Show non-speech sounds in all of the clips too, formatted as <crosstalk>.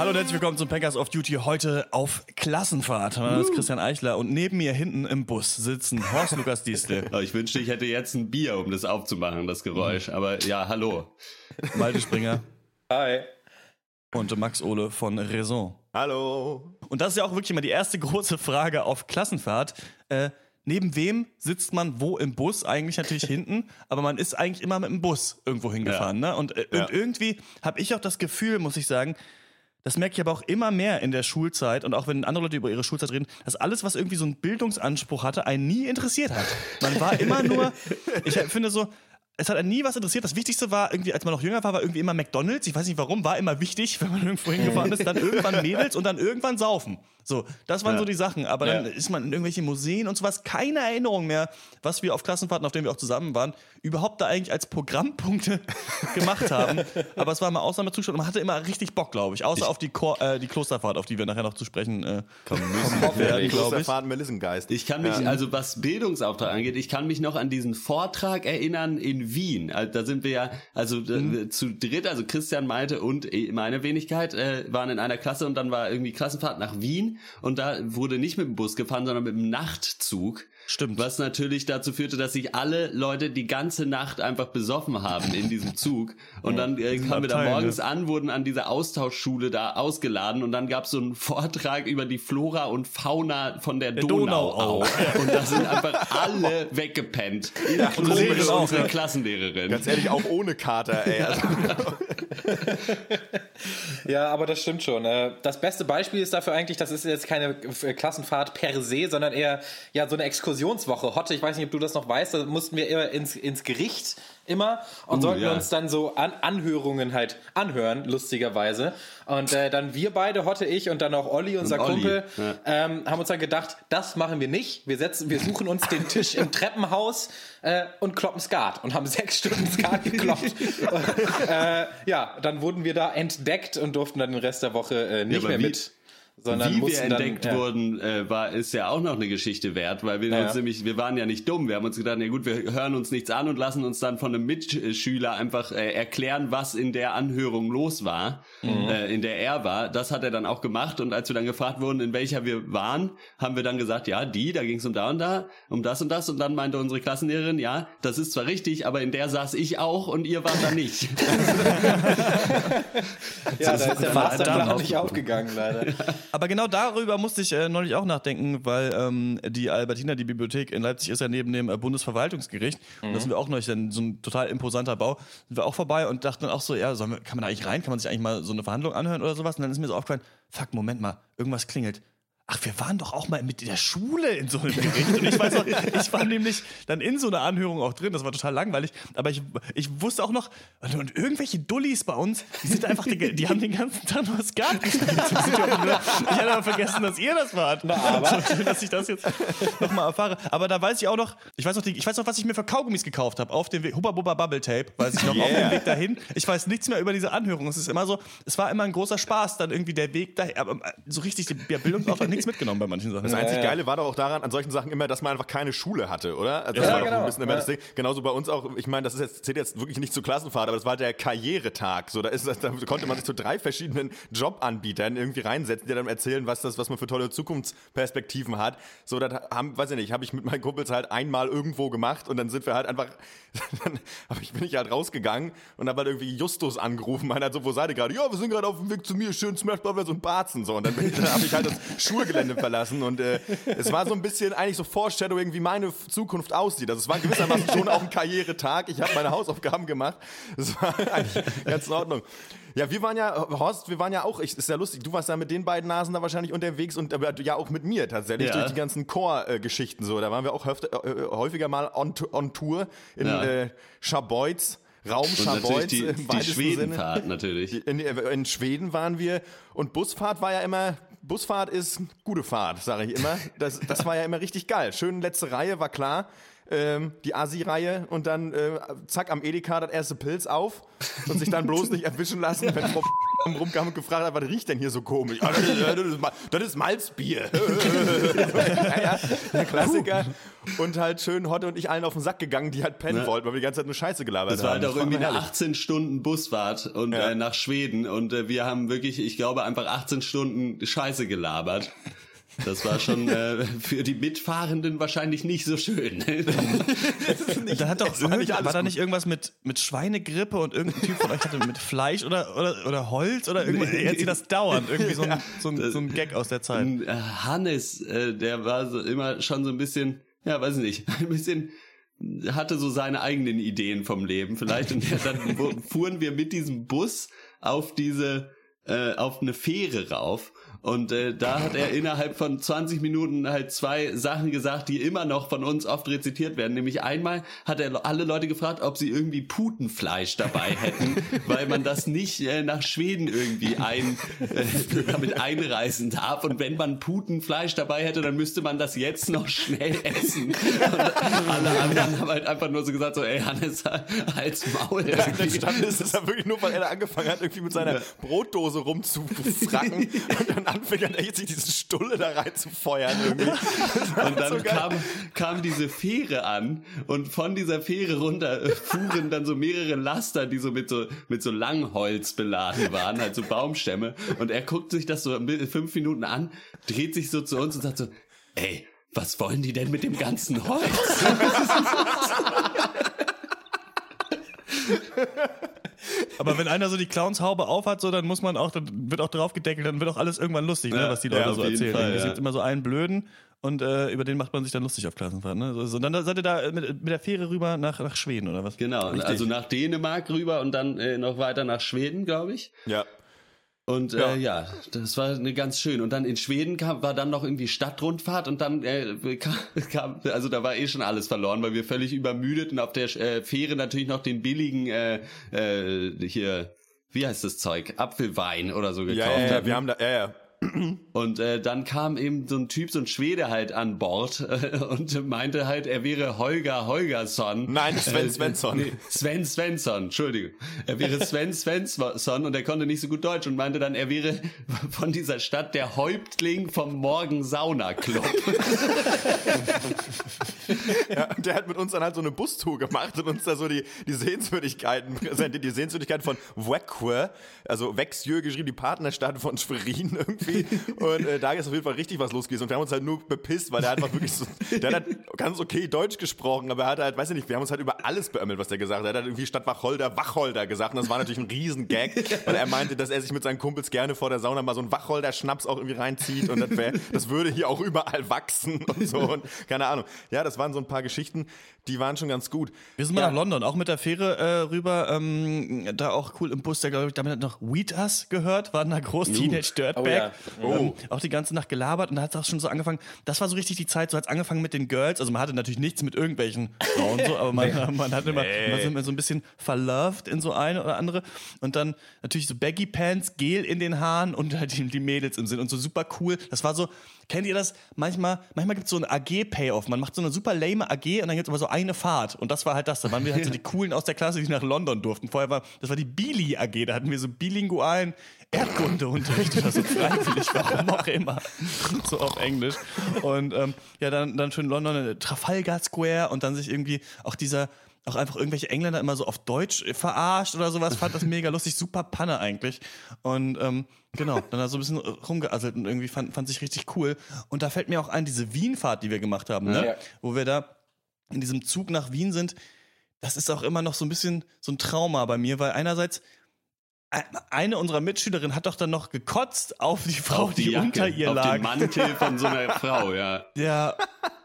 Hallo und herzlich willkommen zum Packers of Duty. Heute auf Klassenfahrt. Mein Name ist Christian Eichler und neben mir hinten im Bus sitzen Horst Lukas Diestel, <laughs> Ich wünschte, ich hätte jetzt ein Bier, um das aufzumachen, das Geräusch. Aber ja, hallo. Malte Springer Hi. und Max Ole von Raison. Hallo. Und das ist ja auch wirklich immer die erste große Frage auf Klassenfahrt. Äh, neben wem sitzt man wo im Bus? Eigentlich natürlich hinten, aber man ist eigentlich immer mit dem Bus irgendwo hingefahren. Ne? Und, äh, Ja. und irgendwie habe ich auch das Gefühl, muss ich sagen, das merke ich aber auch immer mehr in der Schulzeit und auch wenn andere Leute über ihre Schulzeit reden, dass alles, was irgendwie so einen Bildungsanspruch hatte, einen nie interessiert hat. Man war immer nur, ich finde so, es hat einen nie was interessiert. Das Wichtigste war irgendwie, als man noch jünger war, war irgendwie immer McDonalds. Ich weiß nicht warum, war immer wichtig, wenn man irgendwo hingefahren ist. Dann irgendwann Mädels und dann irgendwann saufen. So, das waren Ja. so die Sachen. Aber dann Ja. ist man in irgendwelche Museen und sowas. Keine Erinnerung mehr, was wir auf Klassenfahrten, auf denen wir auch zusammen waren, überhaupt da eigentlich als Programmpunkte <laughs> gemacht haben. Aber es war mal Ausnahmezustand und man hatte immer richtig Bock, glaube ich. Außer auf die, Chor, äh, die Klosterfahrt, auf die wir nachher noch zu sprechen äh, Komm, müssen. werden, glaube ich. Großer Melissengeist. Ich kann mich, also was Bildungsauftrag angeht, ich kann mich noch an diesen Vortrag erinnern in Wien. Also, Da sind wir ja, also äh, zu dritt, also Christian, Malte und eh, meine Wenigkeit äh, waren in einer Klasse und dann war irgendwie Klassenfahrt nach Wien und da wurde nicht mit dem Bus gefahren, sondern mit dem Nachtzug. Stimmt. Was natürlich dazu führte, dass sich alle Leute die ganze Nacht einfach besoffen haben in diesem Zug. Und <laughs> dann äh, kamen wir da Abteil, morgens ne? an, wurden an dieser Austauschschule da ausgeladen und dann gab es so einen Vortrag über die Flora und Fauna von der, Donau. Donauau. Und da sind einfach alle <laughs> weggepennt. Inklusive Lehrerin auch, unsere ja. Klassenlehrerin. Ganz ehrlich, auch ohne Kater, ey. <laughs> Also, <laughs> Ja, aber das stimmt schon. Äh, Das beste Beispiel ist dafür eigentlich, das ist jetzt keine äh, Klassenfahrt per se, sondern eher ja so eine Exkursionswoche. Hotte, ich weiß nicht, ob du das noch weißt, da mussten wir immer ins, ins Gericht immer und Uh, sollten ja. uns dann so an Anhörungen halt anhören, lustigerweise. Und äh, dann wir beide, Hotte, ich und dann auch Olli, unser Und Olli, Kumpel, ja. ähm, haben uns dann gedacht, das machen wir nicht. Wir setzen, wir suchen uns den Tisch im Treppenhaus äh, und kloppen Skat und haben sechs Stunden Skat gekloppt. <laughs> äh, ja, dann wurden wir da entdeckt und durften dann den Rest der Woche äh, nicht aber mehr wie- mit. Sondern Wie wir entdeckt dann, ja. wurden, äh, war ist ja auch noch eine Geschichte wert, weil wir Ja, uns ja. nämlich, wir waren ja nicht dumm. Wir haben uns gedacht, na gut, wir hören uns nichts an und lassen uns dann von einem Mitschüler einfach äh, erklären, was in der Anhörung los war, Mhm. äh, in der er war. Das hat er dann auch gemacht und als wir dann gefragt wurden, in welcher wir waren, haben wir dann gesagt, ja, die, da ging es um da und da, um das und das und dann meinte unsere Klassenlehrerin, ja, das ist zwar richtig, aber in der saß ich auch und ihr wart da nicht. <laughs> <laughs> Ja, da ist der Masterplan nicht aufgegangen, leider. Aber genau darüber musste ich äh, neulich auch nachdenken, weil ähm, die Albertina, die Bibliothek in Leipzig, ist ja neben dem äh, Bundesverwaltungsgericht. Und da sind wir auch neulich, dann so ein total imposanter Bau, sind wir auch vorbei und dachten dann auch so, ja, wir, kann man da eigentlich rein? Kann man sich eigentlich mal so eine Verhandlung anhören oder sowas? Und dann ist mir so aufgefallen, fuck, Moment mal, irgendwas klingelt. Ach, wir waren doch auch mal mit der Schule in so einem Gericht. Und ich weiß noch, ich war nämlich dann in so einer Anhörung auch drin. Das war total langweilig. Aber ich, ich wusste auch noch, und, irgendwelche Dullis bei uns, die sind einfach, die, die haben den ganzen Tag nur Skat gespielt. Ich hatte aber vergessen, dass ihr das wart. Na, aber. <laughs> Schön, dass ich das jetzt nochmal erfahre. Aber da weiß ich auch noch, ich weiß noch, die, ich weiß noch, was ich mir für Kaugummis gekauft habe. Auf dem Weg, Hubba Bubba Bubble Tape, weiß ich noch, auf dem Weg dahin. Ich weiß nichts mehr über diese Anhörung. Es ist immer so, es war immer ein großer Spaß, dann irgendwie der Weg dahin. Aber äh, so richtig, der Bildungsauftrag nichts mitgenommen bei manchen Sachen. das einzig Ja, ja. Geile war doch auch daran, an solchen Sachen immer, dass man einfach keine Schule hatte, oder? Also das Ja, war doch genau. ein bisschen immer Ja. das Ding. Genauso bei uns auch, ich meine, das ist jetzt, zählt jetzt wirklich nicht zur Klassenfahrt, aber das war der Karrieretag. So, da, ist, da konnte man sich zu drei verschiedenen Jobanbietern irgendwie reinsetzen, die dann erzählen, was das, was man für tolle Zukunftsperspektiven hat. So, das haben, weiß ich nicht, habe ich mit meinen Kumpels halt einmal irgendwo gemacht und dann sind wir halt einfach, <laughs> dann hab ich, bin ich halt rausgegangen und habe halt irgendwie Justus angerufen, meiner halt so, wo seid ihr gerade? Ja, wir sind gerade auf dem Weg zu mir, schön Smash Brothers und Barzen, so. Und dann, bin ich- dann habe ich halt das <laughs> Schulgelände verlassen und äh, es war so ein bisschen eigentlich so Foreshadowing, wie meine Zukunft aussieht. Also es war gewissermaßen schon auch ein Karrieretag. Ich habe meine Hausaufgaben gemacht. Das war eigentlich ganz in Ordnung. Ja, wir waren ja, Horst, wir waren ja auch, ich, ist ja lustig, du warst ja mit den beiden Nasen da wahrscheinlich unterwegs und aber ja auch mit mir tatsächlich Ja. durch die ganzen Chor-Geschichten so. Da waren wir auch äh, häufiger mal on, on Tour in Ja. äh, Scharbeutz, Raum natürlich die, im die Sinne. Schwedenfahrt natürlich. In, in Schweden waren wir und Busfahrt war ja immer, Busfahrt ist gute Fahrt, sage ich immer. Das, das war ja immer richtig geil. Schön letzte Reihe, war klar. Ähm, die Asi-Reihe und dann äh, zack am Edeka das erste Pilz auf und sich dann bloß nicht erwischen lassen, wenn Frau <laughs> rumkam und gefragt hat, was riecht denn hier so komisch? Ah, das, ist, das, ist, Malzbier. <laughs> ja, ja, der Klassiker. Und halt schön Hotte und ich allen auf den Sack gegangen, die halt pennen Ne? wollten, weil wir die ganze Zeit nur Scheiße gelabert Das war haben. halt auch irgendwie eine herrlich. 18 Stunden Busfahrt und Ja. äh, nach Schweden und äh, wir haben wirklich, ich glaube, einfach 18 Stunden Scheiße gelabert. Das war schon äh, für die Mitfahrenden wahrscheinlich nicht so schön. Da hat doch war nicht war, da nicht irgendwas mit, mit Schweinegrippe und irgendein Typ von euch hatte mit Fleisch oder, oder, oder Holz oder irgendwas? Er erzählt das dauernd. Irgendwie so ein, so, ein, so ein Gag aus der Zeit. Äh, Hannes, äh, der war so immer schon so ein bisschen, ja, weiß ich nicht, <laughs> ein bisschen hatte so seine eigenen Ideen vom Leben vielleicht und dann <laughs> fuhren wir mit diesem Bus auf diese äh, auf eine Fähre rauf und äh, da hat er innerhalb von 20 Minuten halt zwei Sachen gesagt, die immer noch von uns oft rezitiert werden. Nämlich einmal hat er alle Leute gefragt, ob sie irgendwie Putenfleisch dabei hätten, <laughs> weil man das nicht äh, nach Schweden irgendwie ein, äh, damit einreisen darf. Und wenn man Putenfleisch dabei hätte, dann müsste man das jetzt noch schnell essen. Und alle anderen haben halt einfach nur so gesagt, so, ey Hannes, halt's Maul. Entstanden ist es ja wirklich nur, weil er angefangen hat, irgendwie mit seiner Brotdose rumzufracken <laughs> und dann anfing er sich diese Stulle da rein zu feuern irgendwie. <laughs> Und dann so kam, kam diese Fähre an und von dieser Fähre runter äh, fuhren dann so mehrere Laster, die so mit so, mit so Langholz beladen waren, halt so Baumstämme. Und er guckt sich das so fünf Minuten an, dreht sich so zu uns und sagt so, ey, was wollen die denn mit dem ganzen Holz? <laughs> <laughs> Aber wenn einer so die Clownshaube aufhat, so, dann muss man auch, dann wird auch drauf gedeckelt, dann wird auch alles irgendwann lustig, ne, Ja, was die ja, Leute auf so erzählen. Fall, es ja. gibt immer so einen Blöden und äh, über den macht man sich dann lustig auf Klassenfahrt. Ne? So, so, und dann seid ihr da mit, mit der Fähre rüber nach, nach Schweden oder was? Genau, also nach Dänemark rüber und dann äh, noch weiter nach Schweden, glaube ich. Ja. Und Ja. äh, ja, das war eine ganz schön. Und dann in Schweden kam, war dann noch irgendwie Stadtrundfahrt und dann äh, kam, <laughs> kam, also da war eh schon alles verloren, weil wir völlig übermüdet und auf der äh, Fähre natürlich noch den billigen äh, äh, hier, wie heißt das Zeug, Apfelwein oder so gekauft Ja, ja, ja, wir haben da, ja, ja. Und äh, dann kam eben so ein Typ, so ein Schwede halt an Bord äh, und meinte halt, er wäre Holger Holgersson. Nein, Sven Äh, Svensson. Nee, Sven Svensson, Entschuldigung. Er wäre <laughs> Sven Svensson und er konnte nicht so gut Deutsch und meinte dann, er wäre von dieser Stadt der Häuptling vom Morgen Sauna Club. <laughs> <laughs> Ja, und der hat mit uns dann halt so eine Bustour gemacht und uns da so die, die Sehenswürdigkeiten präsentiert. Die Sehenswürdigkeiten von Wekwe, also Wexjö geschrieben, die Partnerstadt von Schwerin irgendwie. Und äh, da ist auf jeden Fall richtig was los gewesen. Und wir haben uns halt nur bepisst, weil der einfach wirklich so, der hat halt ganz okay Deutsch gesprochen, aber er hat halt, weiß ich nicht, wir haben uns halt über alles beömmelt, was der gesagt hat. Er hat halt irgendwie statt Wacholder Wacholder gesagt. Und das war natürlich ein Riesengag, weil er meinte, dass er sich mit seinen Kumpels gerne vor der Sauna mal so einen Wacholder-Schnaps auch irgendwie reinzieht und das, wär, das würde hier auch überall wachsen und so. Und keine Ahnung. Ja, das waren so ein paar Geschichten, die waren schon ganz gut. Wir sind mal nach London, auch mit der Fähre äh, rüber. Ähm, da auch cool im Bus, der glaube ich, damit hat noch Weed Us gehört, waren da groß Teenage Dirtbag. Oh ja. Ähm, auch die ganze Nacht gelabert und da hat es auch schon so angefangen. Das war so richtig die Zeit, so hat es angefangen mit den Girls. Also man hatte natürlich nichts mit irgendwelchen Frauen so, aber man, <laughs> man hat immer, man ist immer so ein bisschen verloved in so eine oder andere. Und dann natürlich so Baggy Pants, Gel in den Haaren und halt die, die Mädels im Sinn und so super cool. Das war so, kennt ihr das? Manchmal, manchmal gibt es so ein AG-Payoff. Man macht so eine super lame AG und dann gibt es aber so eine Fahrt. Und das war halt das. Da waren wir halt so <laughs> die Coolen aus der Klasse, die nach London durften. Vorher war, das war die Bili AG. Da hatten wir so bilingualen Erdkundeunterricht oder so freiwillig, warum auch immer. <laughs> So auf Englisch. Und ähm, ja, dann, dann schön London, äh, Trafalgar Square und dann sich irgendwie auch dieser auch einfach irgendwelche Engländer immer so auf Deutsch verarscht oder sowas, fand das mega lustig, super Panne eigentlich. Und ähm, genau, dann da so ein bisschen rumgeasselt und irgendwie fand, fand sich richtig cool. Und da fällt mir auch ein, diese Wien-Fahrt, die wir gemacht haben, ne? Ja. wo wir da in diesem Zug nach Wien sind, das ist auch immer noch so ein bisschen so ein Trauma bei mir, weil einerseits äh, eine unserer Mitschülerinnen hat doch dann noch gekotzt auf die Frau, Auf die, Jacke, unter ihr auf lag. den Mantel von so einer <laughs> Frau, ja. Ja,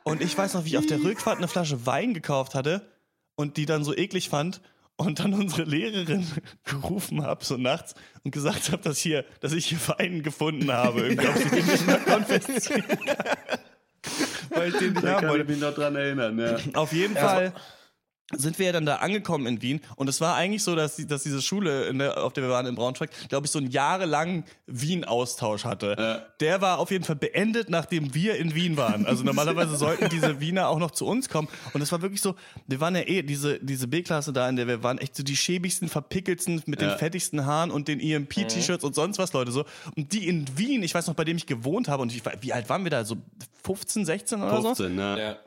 und ich weiß noch, wie ich auf der Rückfahrt eine Flasche Wein gekauft hatte und die dann so eklig fand und dann unsere Lehrerin <laughs> gerufen habe, so nachts, und gesagt habe, dass, hier, dass ich hier Wein gefunden habe, irgendwie, ob sie den nicht mehr konfiszieren kann. <laughs> Weil ich den nicht Da haben kann ich wollte. mich noch dran erinnern, ja. Auf jeden Ja, Fall sind wir ja dann da angekommen in Wien und es war eigentlich so, dass, die, dass diese Schule, in der, auf der wir waren in Braunschweig, glaube ich, so einen jahrelangen Wien-Austausch hatte. Der war auf jeden Fall beendet, nachdem wir in Wien waren. Also <laughs> normalerweise sollten diese Wiener auch noch zu uns kommen und es war wirklich so, wir waren ja eh, diese, diese B-Klasse da, in der wir waren, echt so die schäbigsten, verpickelsten, mit den fettigsten Haaren und den EMP-T-Shirts und sonst was, Leute, so. Und die in Wien, ich weiß noch, bei dem ich gewohnt habe und ich, wie alt waren wir da, so 15, 16 oder so? 15, ne? Ja.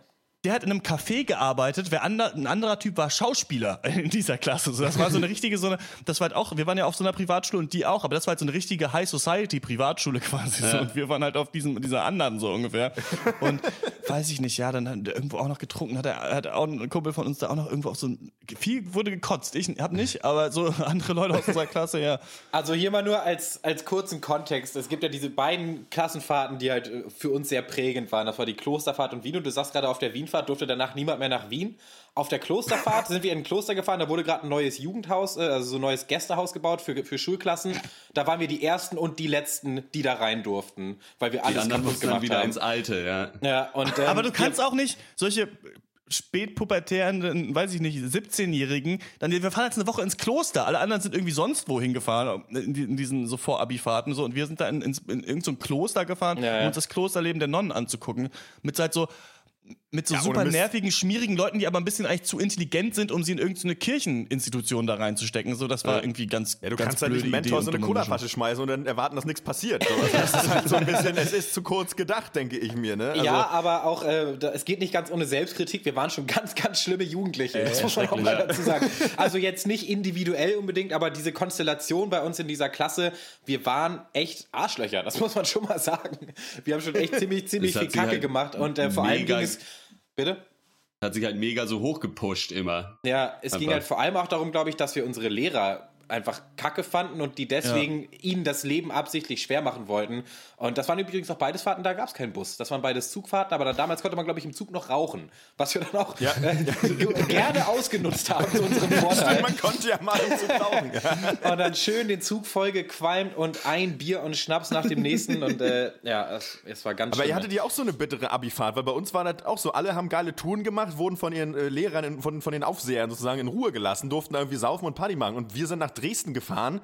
Der hat in einem Café gearbeitet, wer ander, ein anderer Typ war Schauspieler <laughs> in dieser Klasse. So, das war so eine richtige, so eine, das war halt auch, wir waren ja auf so einer Privatschule und die auch, aber das war halt so eine richtige High Society Privatschule <laughs> quasi. So, und wir waren halt auf diesem, dieser anderen so ungefähr. Und <laughs> weiß ich nicht, ja, dann hat er irgendwo auch noch getrunken, hat er, hat auch ein Kumpel von uns da auch noch irgendwo auf so ein, viel wurde gekotzt. Ich hab nicht, aber so andere Leute aus unserer Klasse, ja. Also hier mal nur als, als kurzen Kontext. Es gibt ja diese beiden Klassenfahrten, die halt äh, für uns sehr prägend waren. Das war die Klosterfahrt und Wien. Und du sagst gerade, auf der Wienfahrt durfte danach niemand mehr nach Wien. Auf der Klosterfahrt <laughs> sind wir in ein Kloster gefahren. Da wurde gerade ein neues Jugendhaus, äh, also so ein neues Gästehaus gebaut für, für Schulklassen. Da waren wir die Ersten und die Letzten, die da rein durften. Weil wir Die alles anderen kaputt mussten dann gemacht wieder haben. ins Alte, ja. Ja, und, ähm, Aber du kannst auch nicht solche spätpubertären, weiß ich nicht, 17-Jährigen, dann wir fahren jetzt eine Woche ins Kloster. Alle anderen sind irgendwie sonst wohin gefahren, in, die- in diesen so Vorabi-Fahrten so und wir sind da in, ins- in irgendein so ein Kloster gefahren, Ja, ja. um uns das Klosterleben der Nonnen anzugucken. Mit halt so mit so Ja, super nervigen, schmierigen Leuten, die aber ein bisschen eigentlich zu intelligent sind, um sie in irgendeine Kircheninstitution da reinzustecken. So, das war irgendwie ganz Ja, du ganz kannst halt nicht blöde einen Idee Mentor und so eine. Colaflasche schmeißen und dann erwarten, dass nichts passiert. So, Das ist halt so ein bisschen, es ist zu kurz gedacht, denke ich mir. Ne? Also, ja, aber auch, äh, da, es geht nicht ganz ohne Selbstkritik. Wir waren schon <laughs> ganz, ganz schlimme Jugendliche. Das muss man auch mal dazu sagen. Also jetzt nicht individuell unbedingt, aber diese Konstellation bei uns in dieser Klasse, wir waren echt Arschlöcher. Das muss man schon mal sagen. Wir haben schon echt ziemlich, <laughs> ziemlich viel sich Kacke halt gemacht und äh, vor allem ging es. Bitte? Hat sich halt mega so hochgepusht immer. Ja, es ging Einfach. halt vor allem auch darum, glaube ich, dass wir unsere Lehrer einfach kacke fanden und die deswegen ihnen das Leben absichtlich schwer machen wollten. Und das waren übrigens auch beides Fahrten, da gab es keinen Bus. Das waren beides Zugfahrten, aber da, damals konnte man, glaube ich, im Zug noch rauchen. Was wir dann auch äh, ge- <laughs> gerne ausgenutzt haben zu unserem Vorteil. man konnte ja mal um zu rauchen. <laughs> Ja. Und dann schön den Zug voll gequalmt und ein Bier und Schnaps nach dem nächsten. Und äh, ja, es, es war ganz Aber ihr hattet ja auch so eine bittere Abifahrt, weil bei uns war das auch so, alle haben geile Touren gemacht, wurden von ihren äh, Lehrern, in, von, von den Aufsehern sozusagen in Ruhe gelassen, durften irgendwie saufen und Party machen. Und wir sind nach Dresden gefahren,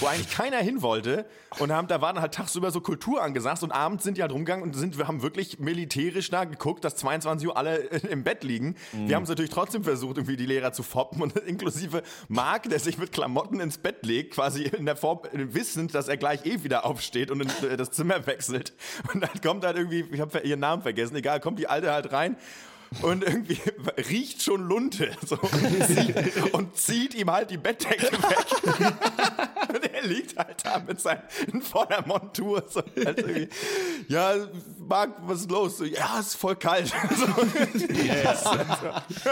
wo eigentlich keiner hin wollte. Und haben, da waren halt tagsüber so Kultur angesagt und abends sind die halt rumgegangen und sind, wir haben wirklich militärisch da geguckt, dass 22 Uhr alle <laughs> im Bett liegen. Wir haben es natürlich trotzdem versucht, irgendwie die Lehrer zu foppen und <laughs> inklusive Marc, der sich mit Klamotten ins Bett legt, quasi in der Vor wissend, dass er gleich eh wieder aufsteht und in, äh, das Zimmer wechselt. Und dann kommt halt irgendwie, ich habe ihren Namen vergessen, egal, kommt die Alte halt rein und irgendwie <laughs> riecht schon Lunte so, und, <laughs> zieht, und zieht ihm halt die Bettdecke weg. <laughs> und er liegt halt da mit seinen in voller Montur. So, halt ja, Marc, was ist los? So, ja, ist voll kalt. So,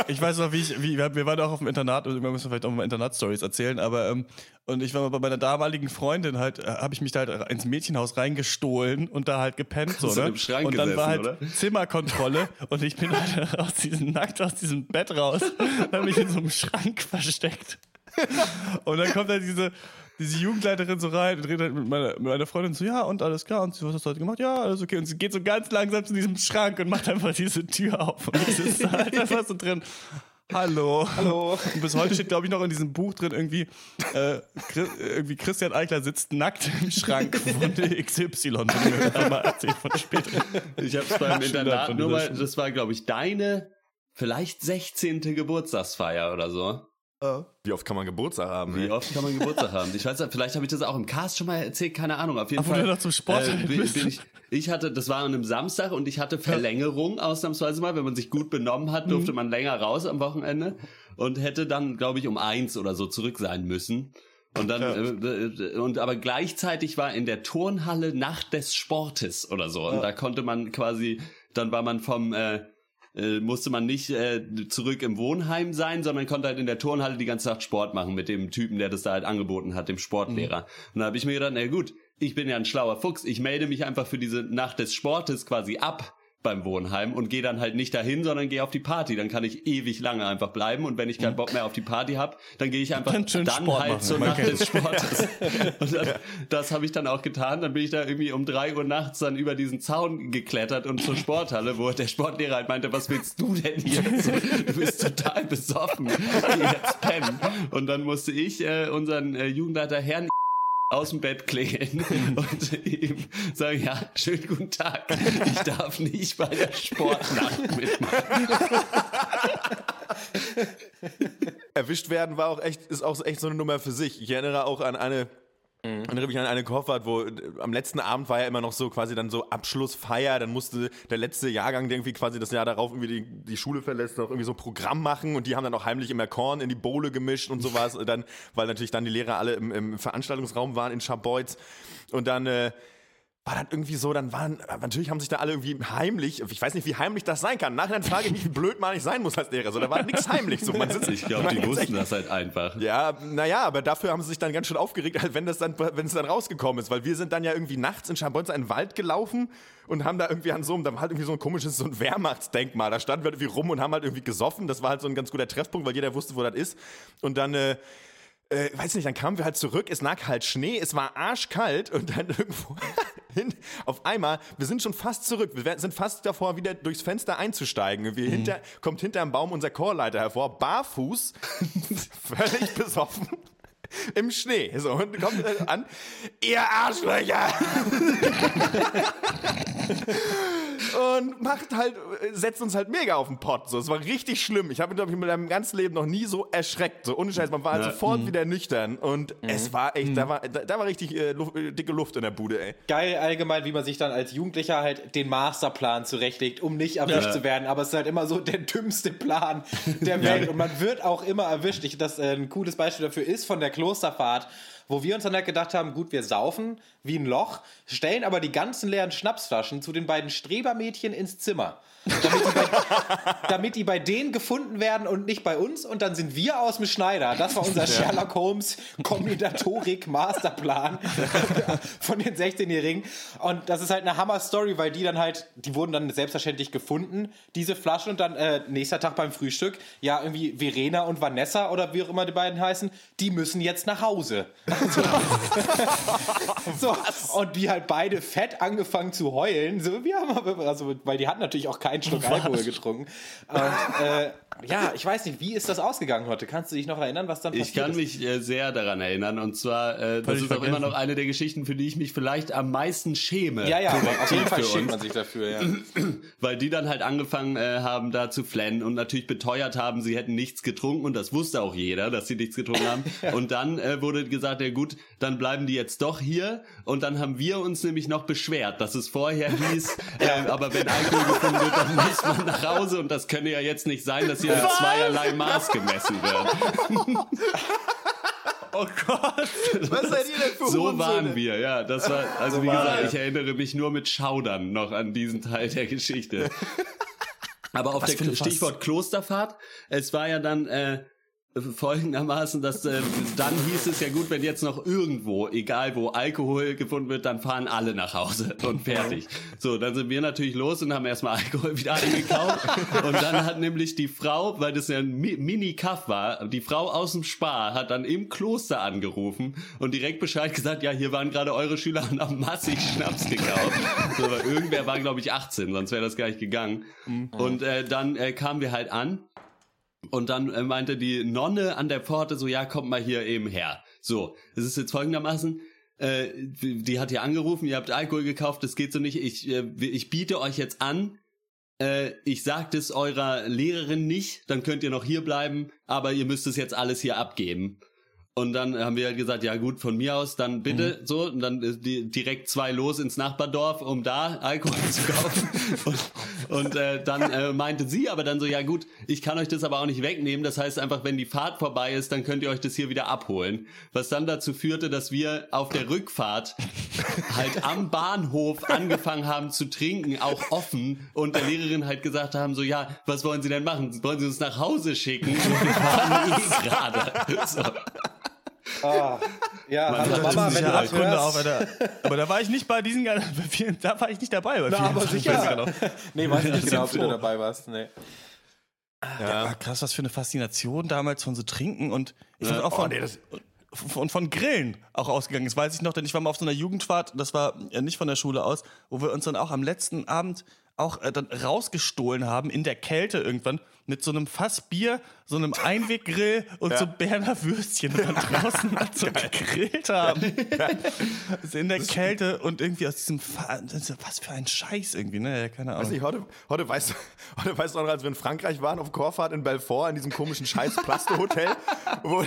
Ich weiß noch, wie ich, wie, wir waren auch auf dem Internat, und wir müssen vielleicht auch mal Internat-Stories erzählen, aber ähm, und ich war mal bei meiner damaligen Freundin halt, äh, habe ich mich da halt ins Mädchenhaus reingestohlen und da halt gepennt so, ne? im Schrank und dann war halt gesessen, oder? Zimmerkontrolle und ich bin halt <laughs> aus diesem nackt aus diesem Bett raus, <laughs> habe mich in so einem Schrank versteckt. Und dann kommt halt diese diese Jugendleiterin so rein und redet halt mit meiner, mit meiner Freundin so, ja, und alles klar, und sie, was hast du heute gemacht? Ja, alles okay. Und sie geht so ganz langsam zu diesem Schrank und macht einfach diese Tür auf. Und ich sitze halt einfach so drin. Hallo. Hallo. <laughs> Und bis heute steht, glaube ich, noch in diesem Buch drin irgendwie, äh, Chris, irgendwie Christian Eichler sitzt nackt im Schrank <laughs> von XY. Wenn mir das mal erzählt von später. Ich hab's beim Schon Internat nur mal, das war, glaube ich, deine vielleicht 16. Geburtstagsfeier oder so. Wie oft kann man Geburtstag haben? Wie ey? oft kann man Geburtstag haben? Ich weiß, nicht, vielleicht habe ich das auch im Cast schon mal erzählt, keine Ahnung. Auf jeden wo Fall. du noch zum Sport äh, bin, bin ich, ich hatte, das war an einem Samstag und ich hatte Verlängerung ausnahmsweise mal. Wenn man sich gut benommen hat, Mhm. durfte man länger raus am Wochenende und hätte dann, glaube ich, um eins oder so zurück sein müssen. Und dann, äh, äh, und aber gleichzeitig war in der Turnhalle Nacht des Sportes oder so. Und da konnte man quasi, dann war man vom, äh, äh, musste man nicht äh, zurück im Wohnheim sein, sondern konnte halt in der Turnhalle die ganze Nacht Sport machen mit dem Typen, der das da halt angeboten hat, dem Sportlehrer. Und da habe ich mir gedacht, na gut, ich bin ja ein schlauer Fuchs, ich melde mich einfach für diese Nacht des Sportes quasi ab beim Wohnheim und gehe dann halt nicht dahin, sondern gehe auf die Party. Dann kann ich ewig lange einfach bleiben und wenn ich keinen Bock mehr auf die Party habe, dann gehe ich einfach Dann dann halt machen. zur Man Nacht des Sportes. <laughs> Und dann, das habe ich dann auch getan. Dann bin ich da irgendwie um drei Uhr nachts dann über diesen Zaun geklettert und zur Sporthalle, wo der Sportlehrer halt meinte, was willst du denn hier? So, du bist total besoffen. Geh jetzt pennen. Und dann musste ich äh, unseren äh, Jugendleiter Herrn aus dem Bett klingeln <laughs> und ihm sagen, ja, schönen guten Tag. Ich darf nicht bei der Sportnacht mitmachen. Erwischt werden war auch echt, ist auch echt so eine Nummer für sich. Ich erinnere auch an eine, erinnere mich an eine Koffer, wo äh, am letzten Abend war ja immer noch so quasi dann so Abschlussfeier, dann musste der letzte Jahrgang, der irgendwie quasi das Jahr darauf irgendwie die, die Schule verlässt, noch irgendwie so ein Programm machen. Und die haben dann auch heimlich immer Korn in die Bowle gemischt und sowas, <laughs> dann, weil natürlich dann die Lehrer alle im, im Veranstaltungsraum waren in Schabolz und dann, äh, war dann irgendwie so, dann waren, natürlich haben sich da alle irgendwie heimlich, ich weiß nicht, wie heimlich das sein kann. Nachher frage ich mich, wie blöd man nicht sein muss als Lehrer. So, da war nichts heimlich. So, man sitzt, Ich glaube, die wussten echt- das halt einfach. Ja, naja, aber dafür haben sie sich dann ganz schön aufgeregt, halt, wenn das dann, wenn es dann rausgekommen ist, weil wir sind dann ja irgendwie nachts in Schabonza in den Wald gelaufen und haben da irgendwie an so einem, da war halt irgendwie so ein komisches, so ein Wehrmachtsdenkmal, da standen wir irgendwie rum und haben halt irgendwie gesoffen, das war halt so ein ganz guter Treffpunkt, weil jeder wusste, wo das ist und dann, äh, äh, weiß nicht, dann kamen wir halt zurück, es lag halt Schnee, es war arschkalt und dann <laughs> irgendwo hin, auf einmal, wir sind schon fast zurück, wir sind fast davor, wieder durchs Fenster einzusteigen. Wir hinter, kommt hinterm Baum unser Chorleiter hervor, barfuß, <laughs> völlig besoffen. Im Schnee. So, und kommt äh, an, ihr Arschlöcher! <laughs> und macht halt, setzt uns halt mega auf den Pott. So, es war richtig schlimm. Ich habe, glaube ich, in meinem ganzen Leben noch nie so erschreckt. So, ohne Scheiß, man war halt Ja. sofort wieder nüchtern. Und es war echt, da war, da, da war richtig äh, Luft, äh, dicke Luft in der Bude, ey. Geil allgemein, wie man sich dann als Jugendlicher halt den Masterplan zurechtlegt, um nicht erwischt Ja. zu werden. Aber es ist halt immer so der dümmste Plan der Welt. Und man wird auch immer erwischt. Ich, das äh, ein cooles Beispiel dafür ist von der Klosterfahrt, wo wir uns dann halt gedacht haben, gut, wir saufen wie ein Loch, stellen aber die ganzen leeren Schnapsflaschen zu den beiden Strebermädchen ins Zimmer. Damit die, bei, <laughs> damit die bei denen gefunden werden und nicht bei uns. Und dann sind wir aus dem Schneider. Das war unser Sherlock Holmes Kombinatorik Masterplan <laughs> von den 16-Jährigen. Und das ist halt eine Hammer-Story, weil die dann halt, die wurden dann selbstverständlich gefunden, diese Flaschen. Und dann äh, nächster Tag beim Frühstück, ja, irgendwie Verena und Vanessa oder wie auch immer die beiden heißen, die müssen jetzt nach Hause. <laughs> So, <laughs> und die halt beide fett angefangen zu heulen. So, wir haben aber, also, weil die hatten natürlich auch keinen Schluck Alkohol getrunken. Und, äh, ja, ich weiß nicht, wie ist das ausgegangen heute? Kannst du dich noch erinnern, was dann passiert Ich kann ist? mich äh, sehr daran erinnern und zwar, äh, das ist auch immer vergessen. noch eine der Geschichten, für die ich mich vielleicht am meisten schäme. Ja, ja, auf jeden Fall schämt man sich dafür, ja. <clears throat> Weil die dann halt angefangen äh, haben, da zu flennen und natürlich beteuert haben, sie hätten nichts getrunken und das wusste auch jeder, dass sie nichts getrunken haben. <laughs> Und dann äh, wurde gesagt, ja gut, dann bleiben die jetzt doch hier und dann haben wir uns nämlich noch beschwert, dass es vorher hieß, <laughs> äh, aber wenn Alkohol gefunden wird, dann muss man nach Hause und das könne ja jetzt nicht sein, dass hier in zweierlei Maß gemessen wird. <laughs> Oh Gott. Was seid ihr denn für So Hurensöhne? waren wir, ja. Das war, also wie waren gesagt, ich erinnere mich nur mit Schaudern noch an diesen Teil der Geschichte. <laughs> Aber auf Was der. Stichwort Klosterfahrt, es war ja dann äh, folgendermaßen, dass äh, dann hieß es ja gut, wenn jetzt noch irgendwo, egal wo Alkohol gefunden wird, dann fahren alle nach Hause und fertig. So, dann sind wir natürlich los und haben erstmal Alkohol wieder eingekauft und dann hat nämlich die Frau, weil das ja ein Mi- Mini-Kaff war, die Frau aus dem Spar hat dann im Kloster angerufen und direkt Bescheid gesagt, ja, hier waren gerade eure Schüler und haben massig Schnaps gekauft. So, aber irgendwer war, glaube ich, 18, sonst wäre das gar nicht gegangen. Und äh, dann äh, kamen wir halt an und dann äh, meinte die Nonne an der Pforte so, ja, kommt mal hier eben her. So, es ist jetzt folgendermaßen, äh, die hat hier angerufen, ihr habt Alkohol gekauft, das geht so nicht. Ich, äh, ich biete euch jetzt an, äh, ich sagt es eurer Lehrerin nicht, dann könnt ihr noch hier bleiben, aber ihr müsst es jetzt alles hier abgeben. Und dann haben wir halt gesagt, ja gut, von mir aus, dann bitte so. Und dann die, direkt zwei los ins Nachbardorf, um da Alkohol <laughs> zu kaufen. Und, und äh, dann äh, meinte sie aber dann so, ja gut, ich kann euch das aber auch nicht wegnehmen. Das heißt einfach, wenn die Fahrt vorbei ist, dann könnt ihr euch das hier wieder abholen. Was dann dazu führte, dass wir auf der Rückfahrt halt am Bahnhof angefangen haben zu trinken, auch offen. Und der Lehrerin halt gesagt haben, so ja, was wollen Sie denn machen? Wollen Sie uns nach Hause schicken? Wir fahren gerade. So. Ah, Ja, hallo Da Mama, wenn du ja das hörst. auf, Alter. Aber da war ich nicht bei diesen ganzen, da war ich nicht dabei. Bei Na, vielen aber sicher. genau. <laughs> Nee, weiß ich nicht <laughs> genau, ob du dabei warst. Nee. Ja. krass, was für eine Faszination damals von so Trinken und ich fand auch Oh, von, nee, das- von, von Grillen auch ausgegangen ist. Weiß ich noch, denn ich war mal auf so einer Jugendfahrt, das war äh, nicht von der Schule aus, wo wir uns dann auch am letzten Abend auch äh, dann rausgestohlen haben in der Kälte irgendwann mit so einem Fass Bier, so einem Einweggrill und so Berner Würstchen und dann <laughs> draußen halt so gegrillt haben. also in der Kälte und irgendwie aus diesem Fa das ist- was für ein Scheiß irgendwie, ne? Ja, Keine Weiß Ahnung. nicht, heute, heute weißt du, heute weißt du noch, als wir in Frankreich waren, auf Korfahrt in Belfort, in diesem komischen scheiß Plasto-Hotel, wo,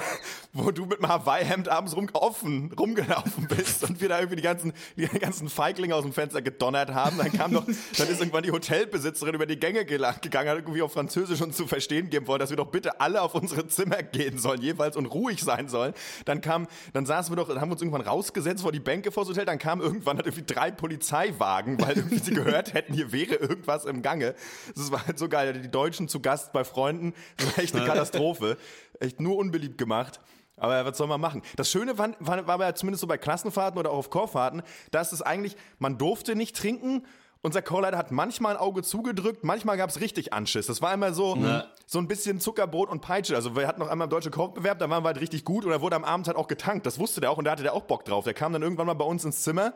wo du mit einem Hawaii-Hemd abends rum, offen rumgelaufen bist und wir da irgendwie die ganzen, die ganzen Feiglinge aus dem Fenster gedonnert haben. Dann kam doch, dann ist irgendwann die Hotelbesitzerin über die Gänge gegangen, hat irgendwie auf Französisch uns zu verstehen geben wollen, dass wir doch bitte alle auf unsere Zimmer gehen sollen, jeweils und ruhig sein sollen. Dann kam, dann saßen wir doch, dann haben wir uns irgendwann rausgesetzt vor die Bänke vor das Hotel, dann kam irgendwann halt irgendwie drei Polizeiwagen, weil irgendwie sie gehört hätten, hier wäre irgendwas im Gange. Das war halt so geil. Die Deutschen zu Gast bei Freunden, das war echt eine Katastrophe. Echt nur unbeliebt gemacht. Aber was soll man machen? Das Schöne war, war, war aber zumindest so bei Klassenfahrten oder auch auf Chorfahrten, dass es eigentlich, man durfte nicht trinken. Unser Chorleiter hat manchmal ein Auge zugedrückt, manchmal gab es richtig Anschiss. Das war immer so, so ein bisschen Zuckerbrot und Peitsche. Also wir hatten noch einmal im deutschen Kochbewerb, da waren wir halt richtig gut und da wurde am Abend halt auch getankt. Das wusste der auch und da hatte der auch Bock drauf. Der kam dann irgendwann mal bei uns ins Zimmer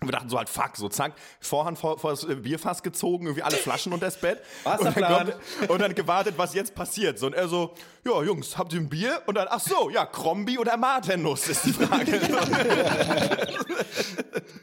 und wir dachten so halt, fuck, so zack, Vorhand vor, vor das Bierfass gezogen, irgendwie alle Flaschen unter das Bett. Und dann, Wasserplan. kommt, und dann gewartet, was jetzt passiert. So, und er so, ja, Jungs, habt ihr ein Bier? Und dann, ach so, ja, Krombi oder Martennuss ist die Frage. <laughs>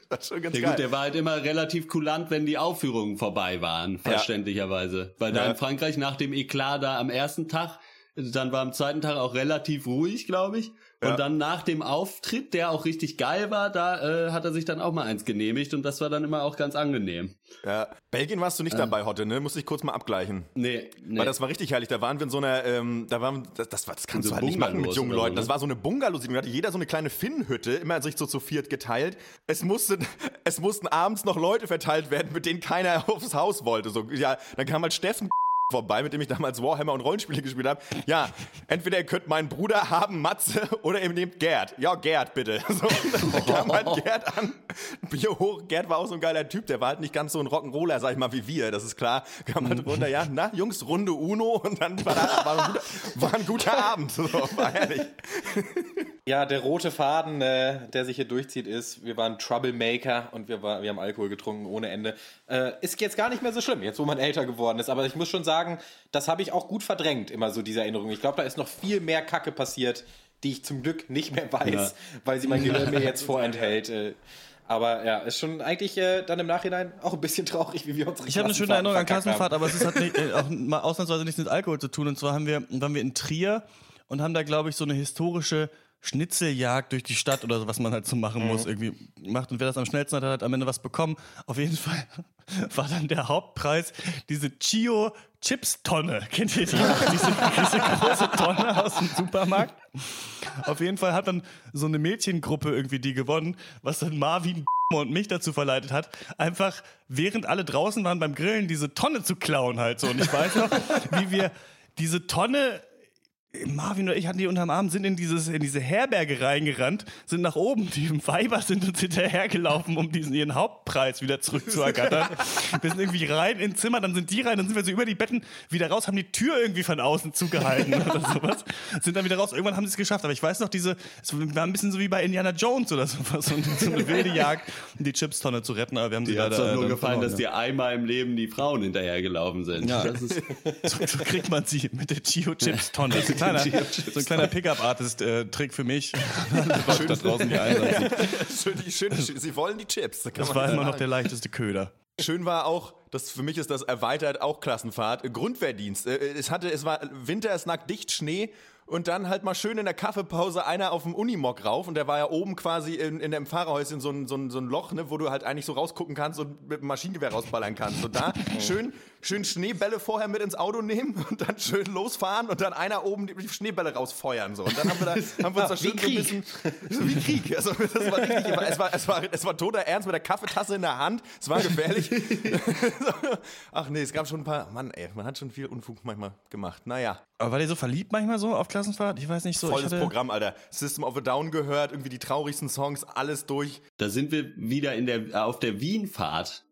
das ist schon ganz Ja geil. gut, der war halt immer relativ kulant, wenn die Aufführungen vorbei waren, verständlicherweise. Weil da Ja. in Frankreich nach dem Eklat da am ersten Tag, dann war am zweiten Tag auch relativ ruhig, glaube ich. Und dann nach dem Auftritt, der auch richtig geil war, da äh, hat er sich dann auch mal eins genehmigt und das war dann immer auch ganz angenehm. ja. Belgien warst du nicht dabei, Hotte, ne? Muss ich kurz mal abgleichen. Nee, nee. Weil das war richtig herrlich. Da waren wir in so einer, ähm, da waren, das, das, war, das kannst so du halt nicht machen mit jungen so, Leuten. ne? Das war so eine Bungalow-Siedlung. Da hatte jeder so eine kleine Finnhütte, immer sich so zu viert geteilt. Es musste, <laughs> es mussten abends noch Leute verteilt werden, mit denen keiner <laughs> aufs Haus wollte. So, ja, dann kam halt Steffen vorbei, mit dem ich damals Warhammer und Rollenspiele gespielt habe. Ja, entweder ihr könnt meinen Bruder haben, Matze, oder ihr nehmt Gerd. Ja, Gerd, bitte. <laughs> So, dann kam halt Gerd an, Bier hoch. Gerd war auch so ein geiler Typ, der war halt nicht ganz so ein Rock'n'Roller, sag ich mal, wie wir, das ist klar. Kam halt runter, ja, na, Jungs, Runde Uno und dann war, war, ein, guter, war ein guter Abend. So, war herrlich. Ja, der rote Faden, äh, der sich hier durchzieht, ist, wir waren Troublemaker und wir, war, wir haben Alkohol getrunken ohne Ende. Äh, ist jetzt gar nicht mehr so schlimm, jetzt wo man älter geworden ist. Aber ich muss schon sagen, das habe ich auch gut verdrängt, immer so diese Erinnerung. Ich glaube, da ist noch viel mehr Kacke passiert, die ich zum Glück nicht mehr weiß, Ja. weil sie mein Gehirn mir <laughs> jetzt vorenthält. Äh, aber ja, ist schon eigentlich äh, dann im Nachhinein auch ein bisschen traurig, wie wir unsere Ich habe eine schöne Erinnerung an Klassenfahrt, haben. aber es hat nicht, äh, auch <laughs> mal ausnahmsweise nichts mit Alkohol zu tun. Und zwar haben wir, waren wir in Trier und haben da, glaube ich, so eine historische Schnitzeljagd durch die Stadt oder so, was man halt so machen muss, irgendwie macht. Und wer das am schnellsten hat, hat halt am Ende was bekommen. Auf jeden Fall <laughs> war dann der Hauptpreis diese Chio Chips Tonne. <laughs> Kennt ihr die? <laughs> diese, diese große Tonne aus dem Supermarkt. Auf jeden Fall hat dann so eine Mädchengruppe irgendwie die gewonnen, was dann Marvin und mich dazu verleitet hat, einfach während alle draußen waren beim Grillen diese Tonne zu klauen halt so. Und ich weiß noch, wie wir diese Tonne Marvin und ich hatten die unterm Arm, sind in, dieses, in diese Herberge reingerannt, sind nach oben. Die Weiber sind uns hinterhergelaufen, um diesen ihren Hauptpreis wieder zurückzuergattern. wir sind irgendwie rein ins Zimmer, dann sind die rein, dann sind wir so über die Betten wieder raus, haben die Tür irgendwie von außen zugehalten oder sowas. Sind dann wieder raus. Irgendwann haben sie es geschafft. Aber ich weiß noch, diese, es war ein bisschen so wie bei Indiana Jones oder sowas. So, eine- so eine wilde Jagd, um die Chipstonne zu retten. Aber wir haben sie hat's leider nur äh, gefallen, verloren, dass dir einmal im Leben die Frauen hinterhergelaufen sind. Ja. Das ist, <laughs> So, so kriegt man sie mit der Geo <laughs> Kleiner, so ein kleiner Pickup-Artist-Trick für mich. <laughs> Leute da draußen die einsetzen. Schön, die, schön, sie wollen die Chips. kann Das war immer noch der leichteste Köder. Schön war auch, das für mich ist das erweitert auch Klassenfahrt, äh, Grundwehrdienst. Äh, Es hatte, es war Winter, es lag dicht Schnee und dann halt mal schön in der Kaffeepause einer auf dem Unimog rauf und der war ja oben quasi in, in dem Fahrerhäuschen so ein, so, ein, so ein Loch, ne, wo du halt eigentlich so rausgucken kannst und mit dem Maschinengewehr rausballern kannst. Und da <laughs> schön, schön Schneebälle vorher mit ins Auto nehmen und dann schön losfahren und dann einer oben die Schneebälle rausfeuern. So. Und dann haben wir, da, <laughs> haben wir uns da schön so ein bisschen so wie Krieg. Also, das war richtig, es war, es war, es war toter Ernst mit der Kaffeetasse in der Hand. Es war gefährlich. <laughs> Ach nee, es gab schon ein paar. Mann, ey, man hat schon viel Unfug manchmal gemacht. Naja. Aber war der so verliebt manchmal so auf Klassenfahrt? Ich weiß nicht so. Volles Programm, Alter. System of a Down gehört, irgendwie die traurigsten Songs, alles durch. Da sind wir wieder in der, auf der Wienfahrt.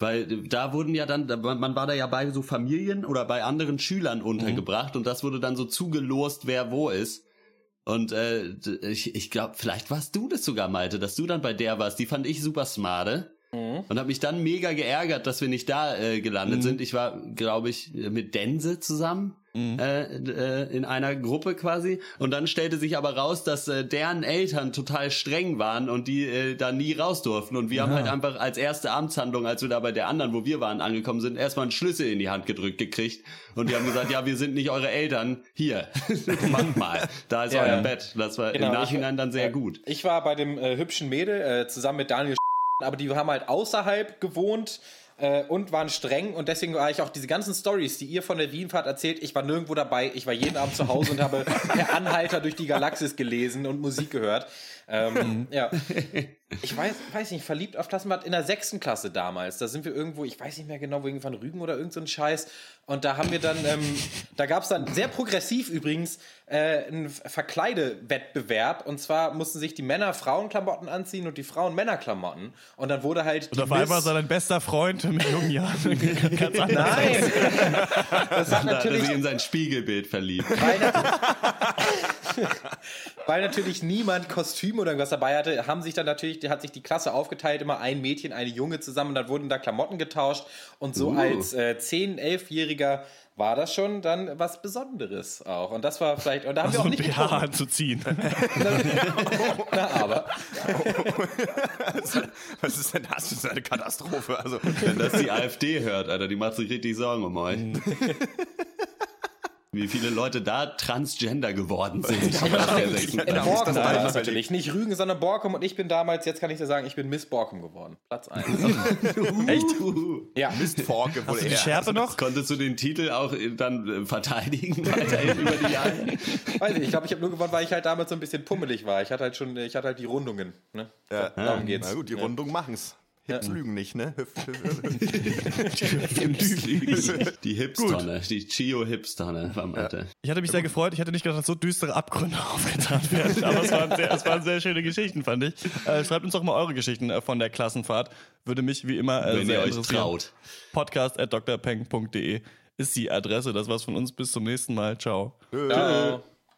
Weil da wurden ja dann, man war da ja bei so Familien oder bei anderen Schülern untergebracht und das wurde dann so zugelost, wer wo ist. Und äh, ich, ich glaube, vielleicht warst du das sogar, Malte, dass du dann bei der warst. Die fand ich super smarte. Und habe mich dann mega geärgert, dass wir nicht da äh, gelandet sind. Ich war, glaube ich, mit Dense zusammen äh, äh, in einer Gruppe quasi. Und dann stellte sich aber raus, dass äh, deren Eltern total streng waren und die äh, da nie raus durften. Und wir haben halt einfach als erste Amtshandlung, als wir da bei der anderen, wo wir waren, angekommen sind, erstmal einen Schlüssel in die Hand gedrückt gekriegt. Und die haben gesagt, ja, wir sind nicht eure Eltern. Hier, <laughs> macht mal. Da ist Ja, euer ja. Bett. Das war Genau, im ich- Nachhinein dann sehr gut. Ich war bei dem äh, hübschen Mädel äh, zusammen mit Daniel, aber die haben halt außerhalb gewohnt äh, und waren streng. Und deswegen war ich auch diese ganzen Stories, die ihr von der Wienfahrt erzählt, ich war nirgendwo dabei, ich war jeden Abend zu Hause und habe <laughs> per Anhalter durch die Galaxis gelesen und Musik gehört. Ähm, <laughs> ja. Ich weiß, weiß nicht, verliebt auf Klassenfahrt in der sechsten Klasse damals. Da sind wir irgendwo, ich weiß nicht mehr genau, wo irgendwann Rügen oder irgend so ein Scheiß. Und da haben wir dann, ähm, da gab es dann sehr progressiv übrigens äh, einen Verkleidewettbewerb. Und zwar mussten sich die Männer Frauenklamotten anziehen und die Frauen Männerklamotten. Und dann wurde halt. und auf einmal sei dein bester Freund mit jungen Jahren. <laughs> Ganz anders. Nein! Das hat Da hat er natürlich sich in sein Spiegelbild verliebt. <laughs> weil, natürlich niemand Kostüm oder irgendwas dabei hatte, haben sich dann natürlich, hat sich die Klasse aufgeteilt, immer ein Mädchen, eine Junge zusammen und dann wurden da Klamotten getauscht und so Uh. als äh, 10-, 11-Jähriger war das schon dann was Besonderes auch. Und das war vielleicht, und da haben So wir auch nicht BH getrunken. anzuziehen. <laughs> Na, aber. <laughs> Was ist denn das? Das ist eine Katastrophe. Also, Wenn das die AfD hört, Alter, die macht sich richtig Sorgen um euch. Wie viele Leute da Transgender geworden sind. In Borkum war war das natürlich. Nicht Rügen, sondern Borkum. Und ich bin damals, jetzt kann ich dir sagen, ich bin Miss Borkum geworden. Platz 1. <laughs> Echt? ja. Mistforke wohl Hast du die eher. Schärpe noch? Konntest du den Titel auch äh, dann äh, verteidigen weiterhin über die Jahre? Weiß nicht, ich glaube, ich habe nur gewonnen, weil ich halt damals so ein bisschen pummelig war. Ich hatte halt schon, ich hatte halt die Rundungen. Ne? Ja. Darum geht's. Na gut, die Ja. Rundung machen's. Hips lügen nicht, ne? Hüpf, hüpf, hüpf. <laughs> Die Hipstonne, <laughs> die Chio-Hipstonne war Malte. Ich hatte mich sehr gefreut. Ich hätte nicht gedacht, dass so düstere Abgründe <laughs> aufgetan werden. Aber es waren sehr, es waren sehr schöne Geschichten, fand ich. Äh, schreibt uns doch mal eure Geschichten äh, von der Klassenfahrt. Würde mich wie immer äh, Wenn sehr ihr euch traut. Podcast at drpeng.de ist die Adresse. Das war's von uns. Bis zum nächsten Mal. Ciao. Ciao.